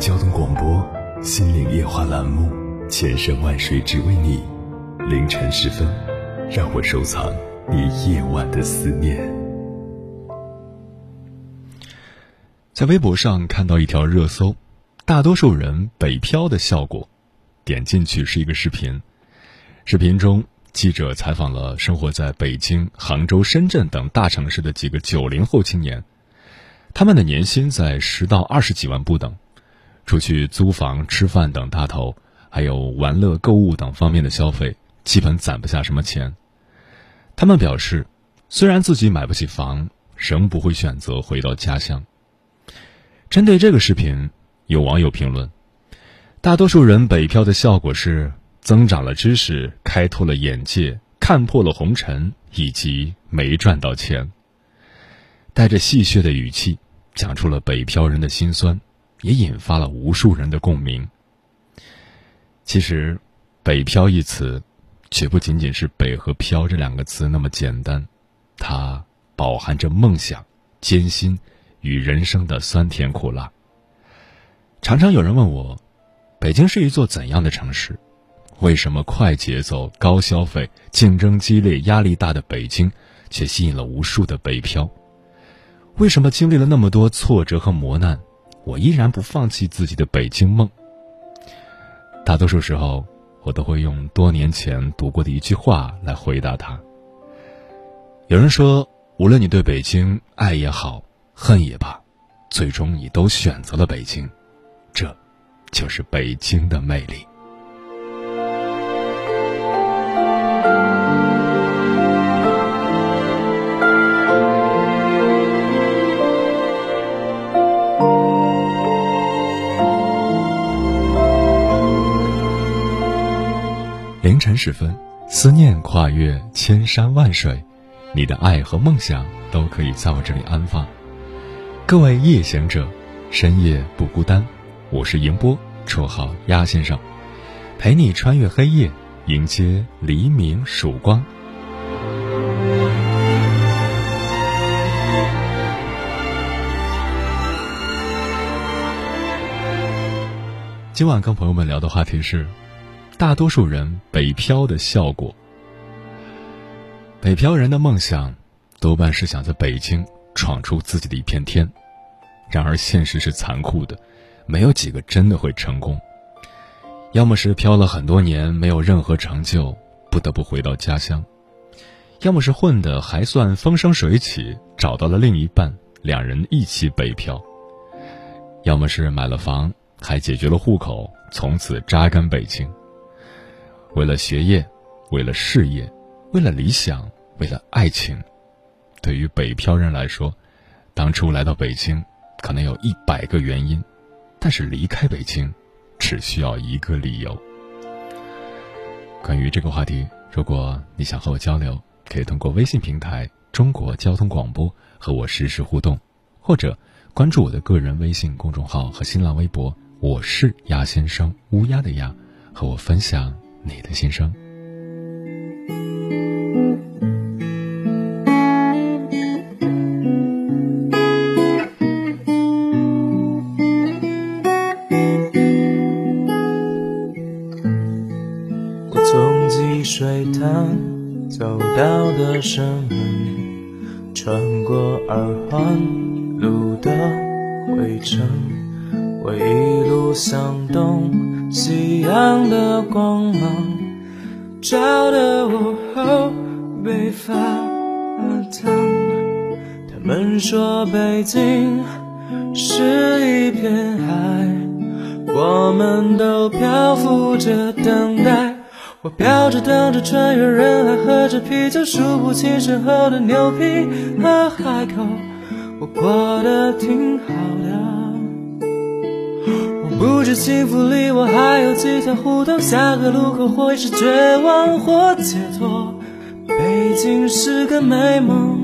交通广播《心灵夜话》栏目，千山万水只为你。凌晨时分，让我收藏你夜晚的思念。在微博上看到一条热搜：大多数人北漂的效果。点进去是一个视频，视频中记者采访了生活在北京、杭州、深圳等大城市的几个九零后青年。他们的年薪在十到二十几万不等，除去租房、吃饭等大头，还有玩乐、购物等方面的消费，基本攒不下什么钱。他们表示，虽然自己买不起房，仍不会选择回到家乡。针对这个视频，有网友评论：大多数人北漂的效果是增长了知识、开拓了眼界、看破了红尘，以及没赚到钱。带着戏谑的语气，讲出了北漂人的辛酸，也引发了无数人的共鸣。其实，“北漂”一词，绝不仅仅是“北”和“漂”这两个词那么简单，它饱含着梦想、艰辛与人生的酸甜苦辣。常常有人问我，北京是一座怎样的城市？为什么快节奏、高消费、竞争激烈、压力大的北京，却吸引了无数的北漂？为什么经历了那么多挫折和磨难，我依然不放弃自己的北京梦？大多数时候，我都会用多年前读过的一句话来回答他。有人说，无论你对北京爱也好，恨也罢，最终你都选择了北京，这，就是北京的魅力。凌晨时分，思念跨越千山万水，你的爱和梦想都可以在我这里安放。各位夜行者，深夜不孤单，我是迎波，绰号鸭先生，陪你穿越黑夜，迎接黎明曙光。今晚跟朋友们聊的话题是。大多数人北漂的效果，北漂人的梦想多半是想在北京闯出自己的一片天。然而现实是残酷的，没有几个真的会成功。要么是漂了很多年没有任何成就，不得不回到家乡；要么是混得还算风生水起，找到了另一半，两人一起北漂；要么是买了房，还解决了户口，从此扎根北京。为了学业，为了事业，为了理想，为了爱情，对于北漂人来说，当初来到北京，可能有一百个原因，但是离开北京，只需要一个理由。关于这个话题，如果你想和我交流，可以通过微信平台“中国交通广播”和我实时互动，或者关注我的个人微信公众号和新浪微博“我是鸭先生”，乌鸦的鸭，和我分享。你的心声。我从积水潭走到的生门，穿过二环路的灰尘，我一路向东。夕阳的光芒照得我后背发烫。他们说北京是一片海，我们都漂浮着等待。我飘着等着穿越人海，喝着啤酒，数不清身后的牛皮和海口。我过得挺好的。不知幸福离我还有几条胡同，下个路口会是绝望或解脱。北京是个美梦，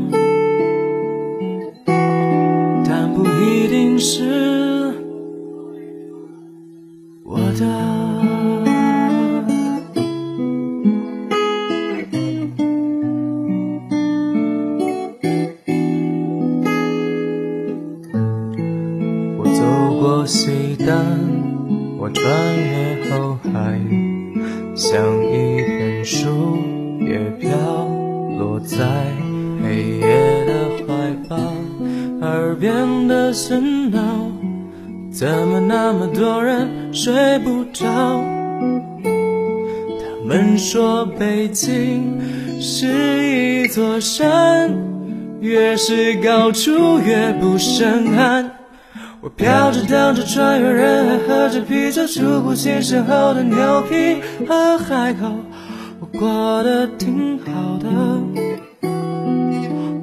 北京是一座山，越是高处越不胜寒。我飘着荡着穿越人海，喝着啤酒，数不清身后的牛皮和海口。我过得挺好的，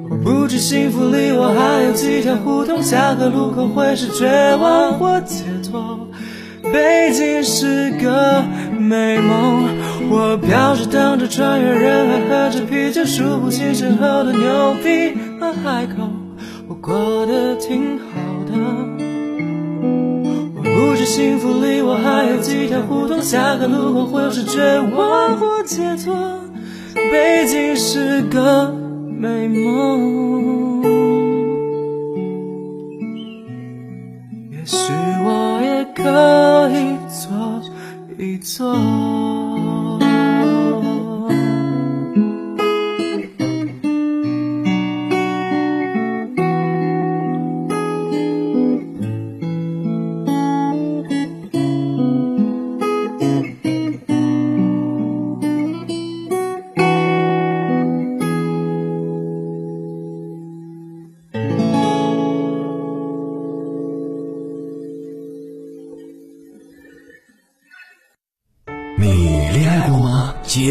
我不知幸福离我还有几条胡同，下个路口会是绝望或解脱。北京是个美梦，我飘着荡着穿越人海，喝着啤酒，数不清身后的牛皮和海口。我过得挺好的。我不知幸福离我还有几条胡同，下个路口会是绝望或解脱。北京是个美梦，可以坐一坐。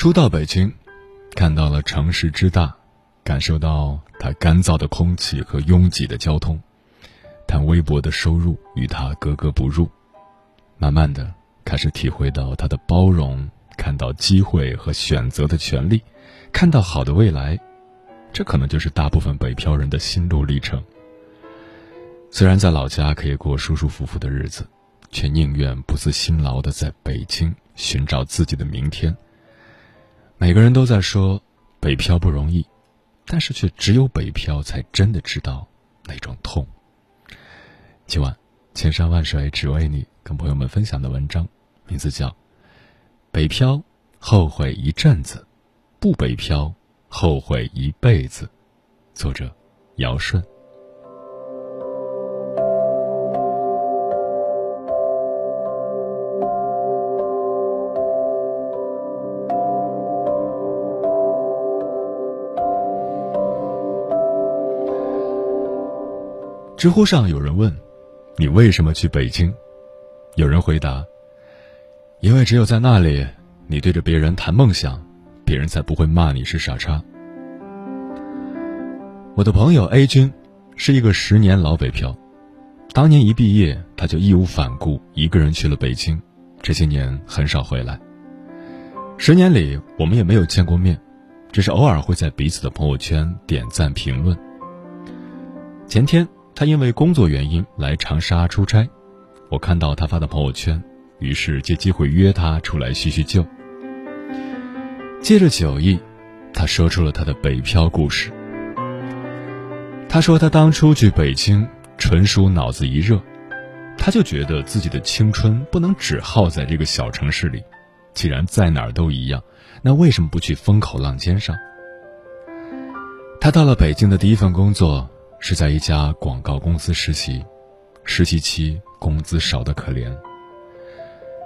初到北京，看到了城市之大，感受到它干燥的空气和拥挤的交通，但微薄的收入与它格格不入。慢慢的，开始体会到它的包容，看到机会和选择的权利，看到好的未来。这可能就是大部分北漂人的心路历程。虽然在老家可以过舒舒服服的日子，却宁愿不辞辛劳的在北京寻找自己的明天。每个人都在说北漂不容易，但是却只有北漂才真的知道那种痛。今晚，千山万水只为你，跟朋友们分享的文章，名字叫《北漂后悔一阵子，不北漂后悔一辈子》，作者姚顺。知乎上有人问：“你为什么去北京？”有人回答：“因为只有在那里，你对着别人谈梦想，别人才不会骂你是傻叉。”我的朋友 A 君是一个十年老北漂，当年一毕业，他就义无反顾一个人去了北京，这些年很少回来。十年里，我们也没有见过面，只是偶尔会在彼此的朋友圈点赞评论。前天他因为工作原因来长沙出差，我看到他发的朋友圈，于是借机会约他出来叙叙旧。借着酒意，他说出了他的北漂故事。他说他当初去北京，纯属脑子一热，他就觉得自己的青春不能只耗在这个小城市里，既然在哪儿都一样，那为什么不去风口浪尖上？他到了北京的第一份工作是在一家广告公司实习，实习期工资少得可怜，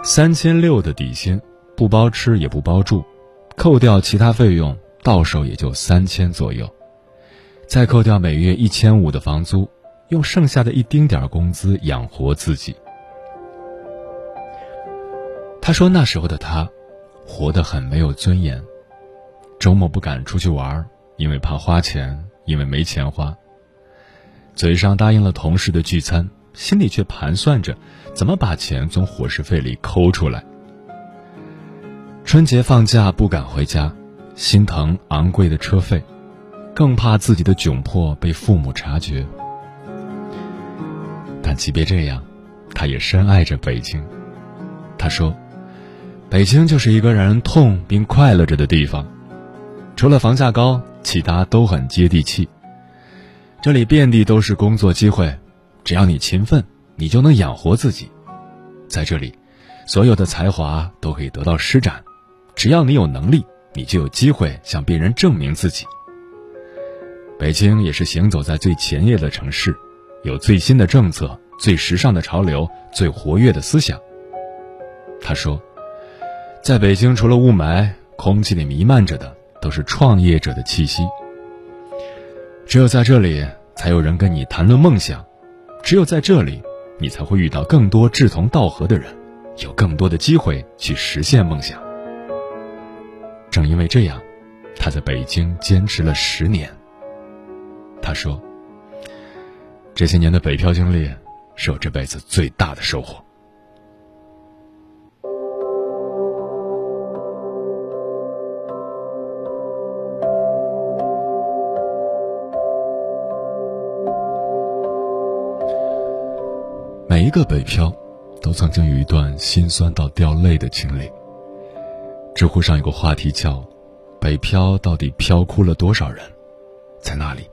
三千六的底薪，不包吃也不包住。扣掉其他费用，到手也就三千左右，再扣掉每月一千五的房租，用剩下的一丁点工资养活自己。他说那时候的他，活得很没有尊严，周末不敢出去玩，因为怕花钱，因为没钱花。嘴上答应了同事的聚餐，心里却盘算着怎么把钱从伙食费里抠出来。春节放假不敢回家，心疼昂贵的车费，更怕自己的窘迫被父母察觉。但即便这样，他也深爱着北京。他说：“北京就是一个让人痛并快乐着的地方，除了房价高，其他都很接地气。这里遍地都是工作机会，只要你勤奋，你就能养活自己。在这里，所有的才华都可以得到施展。”只要你有能力，你就有机会向别人证明自己。北京也是行走在最前沿的城市，有最新的政策、最时尚的潮流、最活跃的思想。他说，在北京除了雾霾，空气里弥漫着的都是创业者的气息。只有在这里，才有人跟你谈论梦想；只有在这里，你才会遇到更多志同道合的人，有更多的机会去实现梦想。正因为这样，他在北京坚持了十年。他说：“这些年的北漂经历，是我这辈子最大的收获。”每一个北漂，都曾经有一段心酸到掉泪的经历。知乎上有个话题叫“北漂到底漂哭了多少人”，在那里，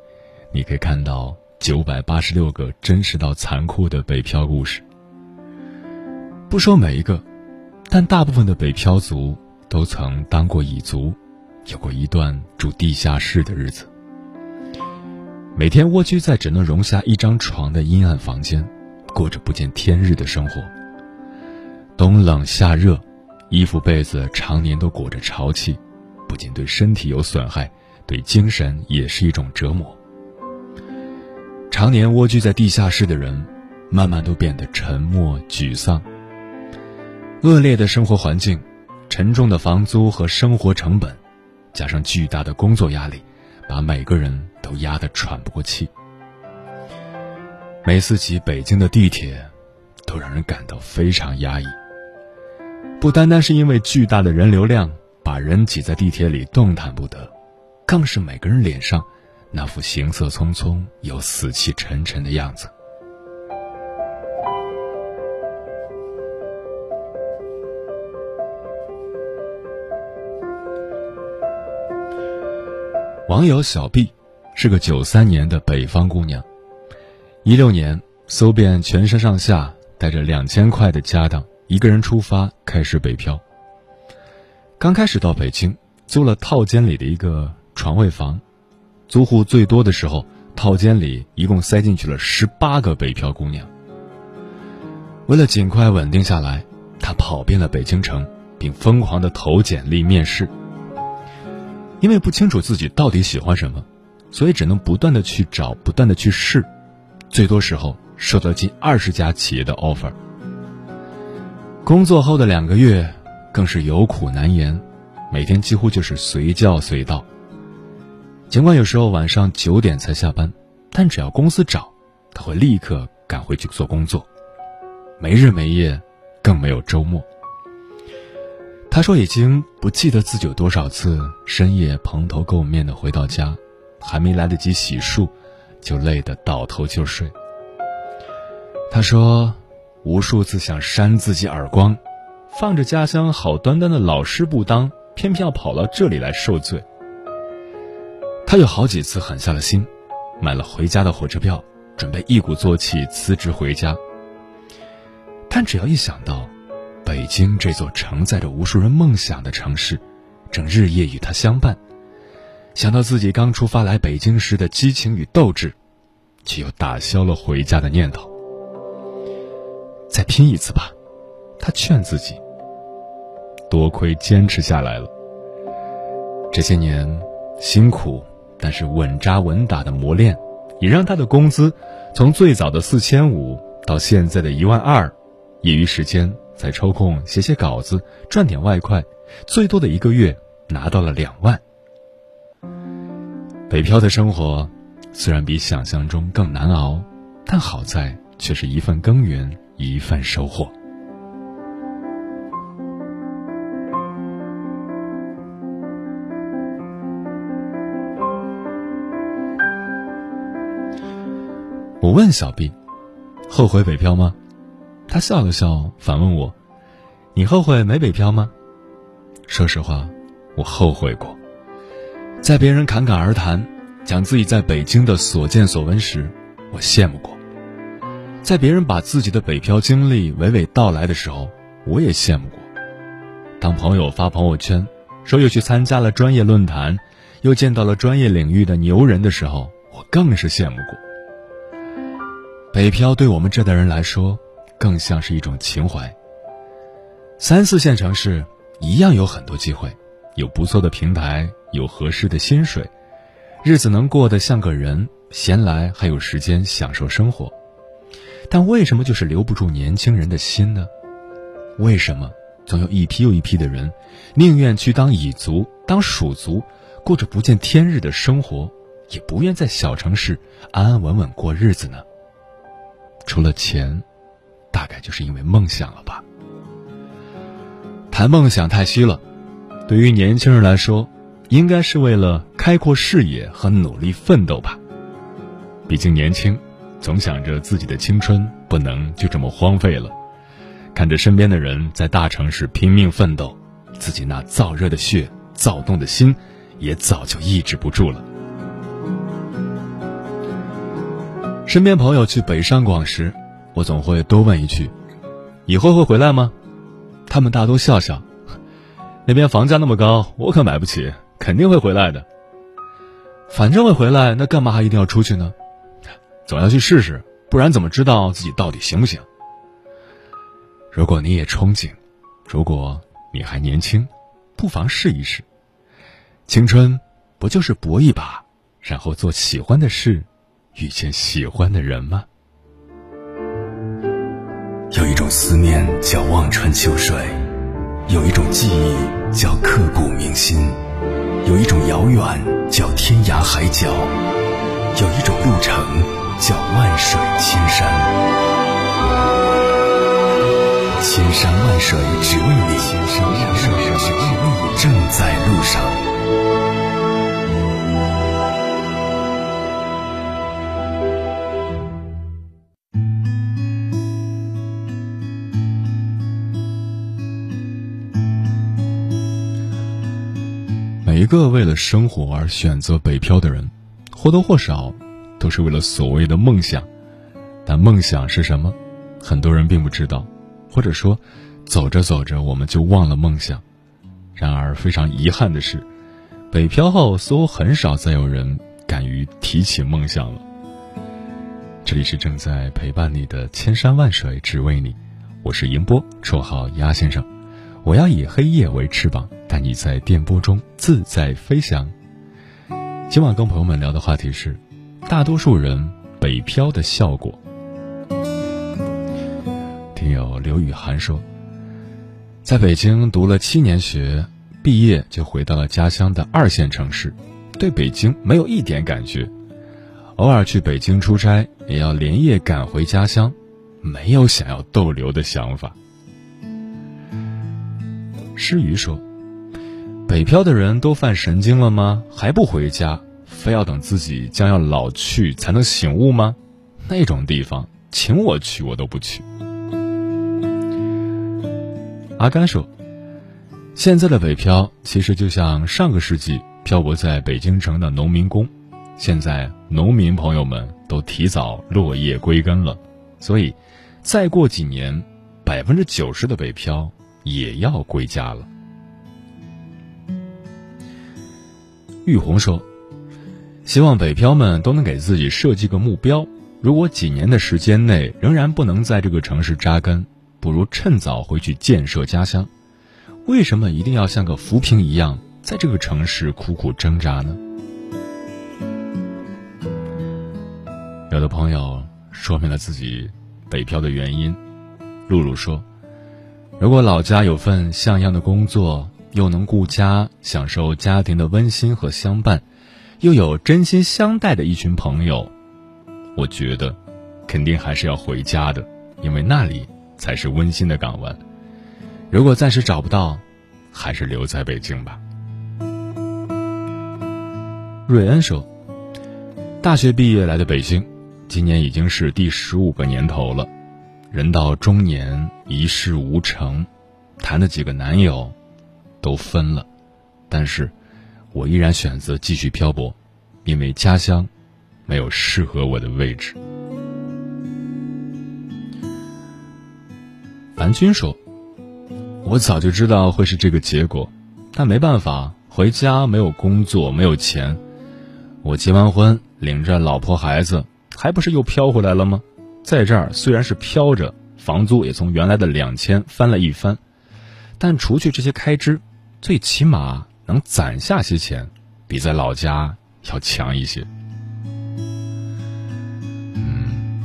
你可以看到九百八十六个真实到残酷的北漂故事。不说每一个，但大部分的北漂族都曾当过蚁族，有过一段住地下室的日子，每天蜗居在只能容下一张床的阴暗房间，过着不见天日的生活。冬冷夏热。衣服被子常年都裹着潮气，不仅对身体有损害，对精神也是一种折磨。常年蜗居在地下室的人，慢慢都变得沉默沮丧。恶劣的生活环境，沉重的房租和生活成本，加上巨大的工作压力，把每个人都压得喘不过气。每次挤北京的地铁，都让人感到非常压抑。不单单是因为巨大的人流量把人挤在地铁里动弹不得，更是每个人脸上那副行色匆匆又死气沉沉的样子。网友小毕是个九三年的北方姑娘，一六年搜遍全身上下，带着两千块的家当。一个人出发，开始北漂。刚开始到北京，租了套间里的一个床位房，租户最多的时候，套间里一共塞进去了十八个北漂姑娘。为了尽快稳定下来，他跑遍了北京城，并疯狂的投简历面试。因为不清楚自己到底喜欢什么，所以只能不断的去找，不断的去试，最多时候收到近二十家企业的 offer。工作后的两个月，更是有苦难言，每天几乎就是随叫随到。尽管有时候晚上九点才下班，但只要公司找，他会立刻赶回去做工作，没日没夜，更没有周末。他说已经不记得自己有多少次深夜蓬头垢面的回到家，还没来得及洗漱，就累得倒头就睡。他说，无数次想扇自己耳光，放着家乡好端端的老师不当，偏偏要跑到这里来受罪。他有好几次狠下了心，买了回家的火车票，准备一鼓作气辞职回家。但只要一想到，北京这座承载着无数人梦想的城市，正日夜与他相伴，想到自己刚出发来北京时的激情与斗志，却又打消了回家的念头。再拼一次吧，他劝自己。多亏坚持下来了。这些年辛苦但是稳扎稳打的磨练，也让他的工资从最早的四千五到现在的一万二。业余时间再抽空写写稿子，赚点外快，最多的一个月拿到了两万。北漂的生活虽然比想象中更难熬，但好在却是一份耕耘。一份收获。我问小 B：“ 后悔北漂吗？”他笑了笑，反问我：“你后悔没北漂吗？”说实话，我后悔过。在别人侃侃而谈，讲自己在北京的所见所闻时，我羡慕过。在别人把自己的北漂经历娓娓道来的时候，我也羡慕过。当朋友发朋友圈说又去参加了专业论坛，又见到了专业领域的牛人的时候，我更是羡慕过。北漂对我们这代人来说，更像是一种情怀。三四线城市一样有很多机会，有不错的平台，有合适的薪水，日子能过得像个人，闲来还有时间享受生活。但为什么就是留不住年轻人的心呢？为什么总有一批又一批的人，宁愿去当蚁族、当鼠族，过着不见天日的生活，也不愿在小城市安安稳稳过日子呢？除了钱，大概就是因为梦想了吧。谈梦想太虚了，对于年轻人来说，应该是为了开阔视野和努力奋斗吧。毕竟年轻。总想着自己的青春不能就这么荒废了，看着身边的人在大城市拼命奋斗，自己那燥热的血、躁动的心，也早就抑制不住了。身边朋友去北上广时，我总会多问一句：“以后会回来吗？”他们大都笑笑：“那边房价那么高，我可买不起，肯定会回来的。反正会回来，那干嘛还一定要出去呢？”总要去试试，不然怎么知道自己到底行不行？如果你也憧憬，如果你还年轻，不妨试一试。青春不就是搏一把，然后做喜欢的事，遇见喜欢的人吗？有一种思念叫望穿秋水，有一种记忆叫刻骨铭心，有一种遥远叫天涯海角，有一种路程。叫万水千山，千山万水只为你，千山万水只为你，正在路上。个为了生活而选择北漂的人，或多或少。都是为了所谓的梦想，但梦想是什么？很多人并不知道，或者说，走着走着我们就忘了梦想。然而非常遗憾的是，北漂后似乎很少再有人敢于提起梦想了。这里是正在陪伴你的千山万水只为你，我是银波，绰号鸭先生。我要以黑夜为翅膀，带你在电波中自在飞翔。今晚跟朋友们聊的话题是。大多数人北漂的效果。听友刘雨涵说，在北京读了七年学，毕业就回到了家乡的二线城市，对北京没有一点感觉。偶尔去北京出差，也要连夜赶回家乡，没有想要逗留的想法。诗雨说：“北漂的人都犯神经了吗？还不回家，非要等自己将要老去才能醒悟吗？那种地方，请我去我都不去。”阿甘说：“现在的北漂其实就像上个世纪漂泊在北京城的农民工，现在农民朋友们都提早落叶归根了，所以再过几年，百分之九十的北漂也要归家了。”玉红说：“希望北漂们都能给自己设计个目标，如果几年的时间内仍然不能在这个城市扎根。”不如趁早回去建设家乡，为什么一定要像个浮萍一样在这个城市苦苦挣扎呢？有的朋友说明了自己北漂的原因。露露说：“如果老家有份像样的工作，又能顾家，享受家庭的温馨和相伴，又有真心相待的一群朋友，我觉得肯定还是要回家的，因为那里。”才是温馨的港湾。如果暂时找不到，还是留在北京吧。瑞恩说：“大学毕业来的北京，今年已经是第十五个年头了。人到中年，一事无成，谈的几个男友都分了，但是我依然选择继续漂泊，因为家乡没有适合我的位置。”蓝军说：“我早就知道会是这个结果，但没办法，回家没有工作，没有钱。我结完婚，领着老婆孩子，还不是又飘回来了吗？在这儿虽然是飘着，房租也从原来的两千翻了一番，但除去这些开支，最起码能攒下些钱，比在老家要强一些。嗯，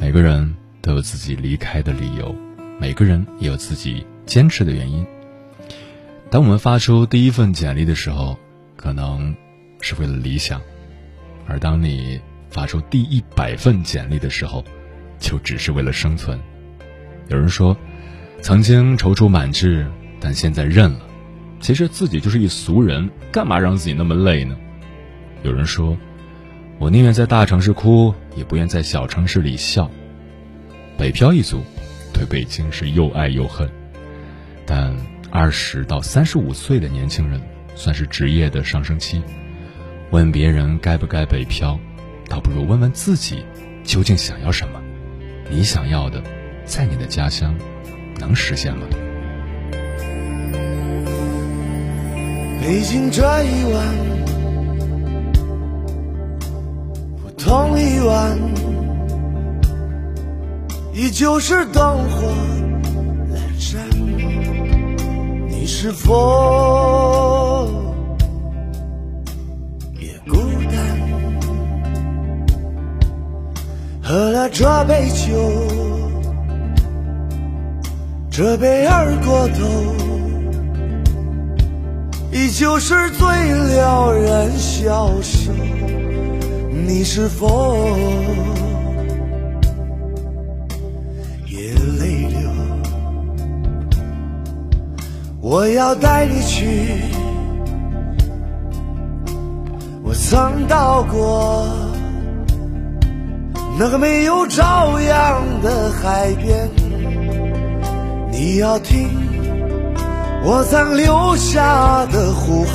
每个人。”都有自己离开的理由，每个人也有自己坚持的原因。当我们发出第一份简历的时候，可能是为了理想；而当你发出第一百份简历的时候，就只是为了生存。有人说，曾经踌躇满志，但现在认了。其实自己就是一俗人，干嘛让自己那么累呢？有人说，我宁愿在大城市哭，也不愿在小城市里笑。北漂一族，对北京是又爱又恨。但二十到三十五岁的年轻人，算是职业的上升期。问别人该不该北漂，倒不如问问自己，究竟想要什么？你想要的，在你的家乡，能实现吗？北京这一晚，普通一晚。依旧是灯火阑珊，你是否也孤单？喝了这杯酒，这杯二锅头，依旧是最撩人笑声，你是否也泪流？我要带你去我曾到过那个没有朝阳的海边，你要听我曾留下的呼喊，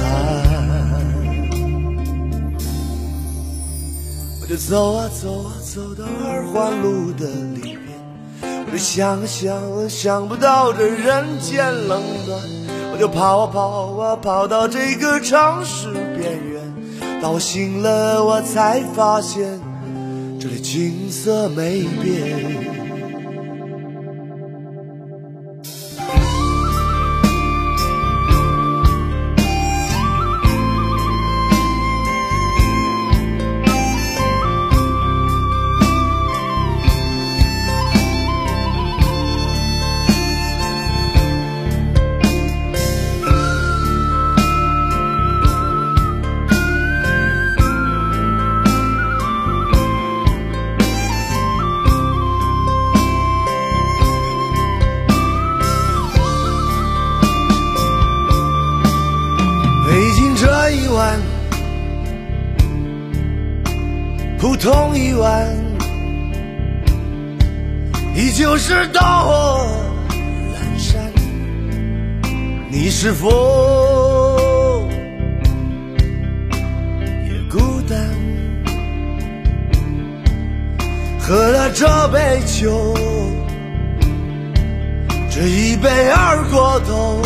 我就走啊走啊走到二环路的里面，我就想啊想啊想不到这人间冷暖。我就跑啊跑啊跑到这个城市边缘，当我醒了，我才发现这里景色没变。是否也孤单？喝了这杯酒，这一杯二锅头，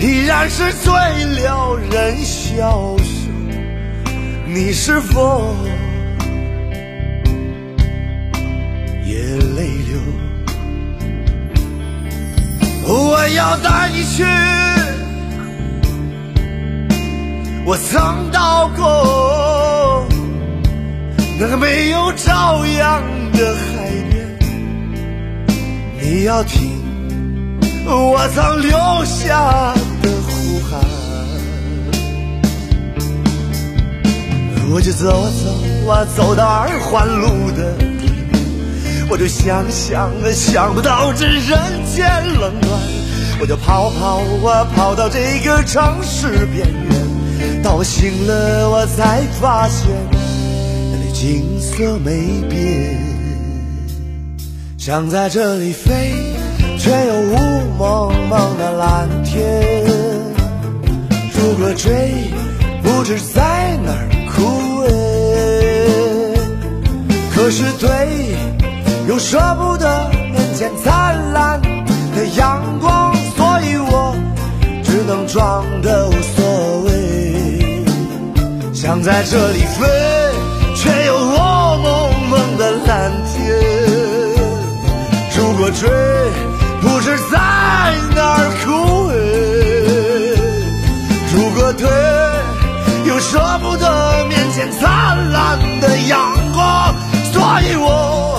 依然是最撩人消瘦。你是否也泪流？我要带你去我曾到过那个没有朝阳的海边。你要听我曾留下的呼喊。我就走啊走啊走到二环路的，我就想想啊想不到这人间冷暖，我就跑跑啊跑到这个城市边缘，当我醒了我才发现那里景色没变，想在这里飞，却又雾蒙蒙的蓝天，如果追，不知在哪儿。枯萎，可是对，又舍不得面前灿烂的阳光，所以我只能装的无所谓。想在这里飞，却又雾蒙蒙的蓝天。如果追，不知在哪儿枯萎。如果退，又舍不得。面前灿烂的阳光，所以我